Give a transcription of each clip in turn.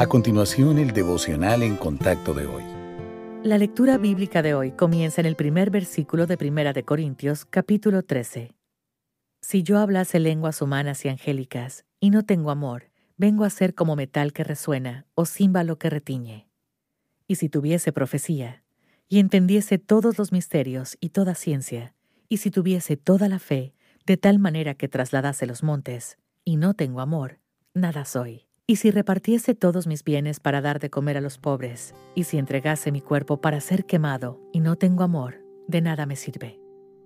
A continuación, el devocional en contacto de hoy. La lectura bíblica de hoy comienza en el primer versículo de Primera de Corintios, capítulo 13. Si yo hablase lenguas humanas y angélicas y no tengo amor, vengo a ser como metal que resuena o címbalo que retiñe. Y si tuviese profecía, y entendiese todos los misterios y toda ciencia, y si tuviese toda la fe, de tal manera que trasladase los montes, y no tengo amor, nada soy. Y si repartiese todos mis bienes para dar de comer a los pobres, y si entregase mi cuerpo para ser quemado, y no tengo amor, de nada me sirve.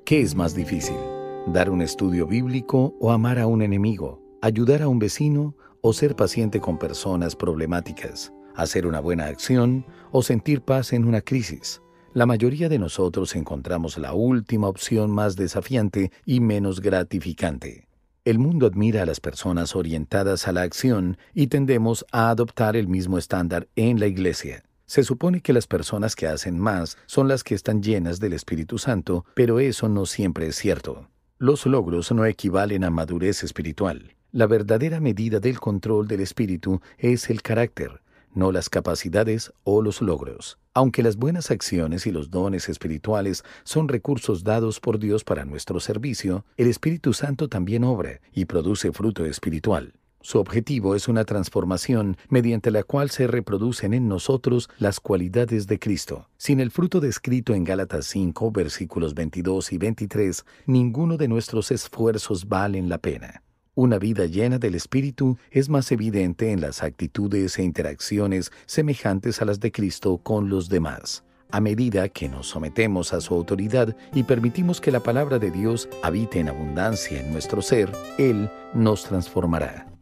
¿Qué es más difícil? ¿Dar un estudio bíblico o amar a un enemigo? ¿Ayudar a un vecino o ser paciente con personas problemáticas? ¿Hacer una buena acción o sentir paz en una crisis? La mayoría de nosotros encontramos la última opción más desafiante y menos gratificante. El mundo admira a las personas orientadas a la acción y tendemos a adoptar el mismo estándar en la Iglesia. Se supone que las personas que hacen más son las que están llenas del Espíritu Santo, pero eso no siempre es cierto. Los logros no equivalen a madurez espiritual. La verdadera medida del control del espíritu es el carácter, no las capacidades o los logros. Aunque las buenas acciones y los dones espirituales son recursos dados por Dios para nuestro servicio, el Espíritu Santo también obra y produce fruto espiritual. Su objetivo es una transformación mediante la cual se reproducen en nosotros las cualidades de Cristo. Sin el fruto descrito en Gálatas 5, versículos 22 y 23, ninguno de nuestros esfuerzos valen la pena. Una vida llena del Espíritu es más evidente en las actitudes e interacciones semejantes a las de Cristo con los demás. A medida que nos sometemos a su autoridad y permitimos que la palabra de Dios habite en abundancia en nuestro ser, Él nos transformará.